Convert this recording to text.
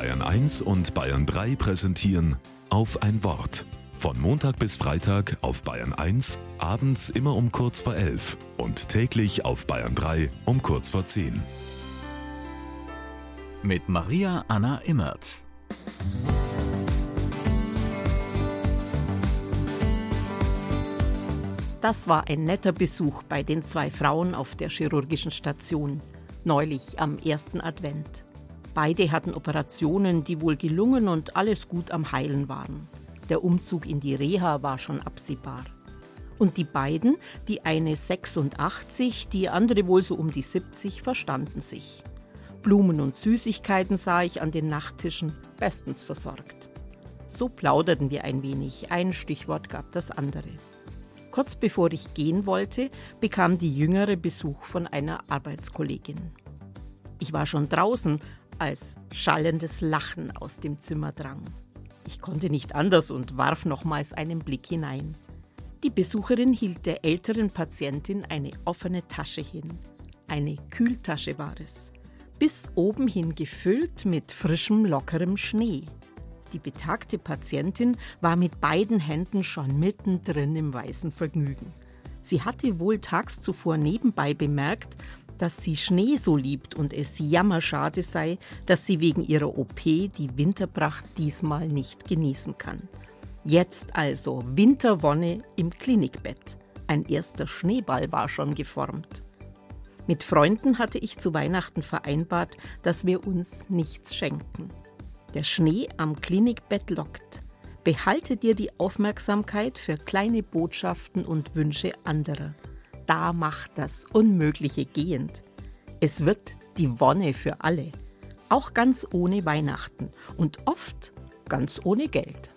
Bayern 1 und Bayern 3 präsentieren auf ein Wort. Von Montag bis Freitag auf Bayern 1, abends immer um kurz vor 11 und täglich auf Bayern 3 um kurz vor 10. Mit Maria Anna Immerz. Das war ein netter Besuch bei den zwei Frauen auf der chirurgischen Station, neulich am ersten Advent. Beide hatten Operationen, die wohl gelungen und alles gut am Heilen waren. Der Umzug in die Reha war schon absehbar. Und die beiden, die eine 86, die andere wohl so um die 70, verstanden sich. Blumen und Süßigkeiten sah ich an den Nachttischen, bestens versorgt. So plauderten wir ein wenig, ein Stichwort gab das andere. Kurz bevor ich gehen wollte, bekam die Jüngere Besuch von einer Arbeitskollegin. Ich war schon draußen, als schallendes Lachen aus dem Zimmer drang. Ich konnte nicht anders und warf nochmals einen Blick hinein. Die Besucherin hielt der älteren Patientin eine offene Tasche hin. Eine Kühltasche war es, bis oben hin gefüllt mit frischem, lockerem Schnee. Die betagte Patientin war mit beiden Händen schon mittendrin im weißen Vergnügen. Sie hatte wohl tags zuvor nebenbei bemerkt, dass sie Schnee so liebt und es jammerschade sei, dass sie wegen ihrer OP die Winterpracht diesmal nicht genießen kann. Jetzt also Winterwonne im Klinikbett. Ein erster Schneeball war schon geformt. Mit Freunden hatte ich zu Weihnachten vereinbart, dass wir uns nichts schenken. Der Schnee am Klinikbett lockt. Behalte dir die Aufmerksamkeit für kleine Botschaften und Wünsche anderer da macht das Unmögliche gehend. Es wird die Wonne für alle, auch ganz ohne Weihnachten und oft ganz ohne Geld.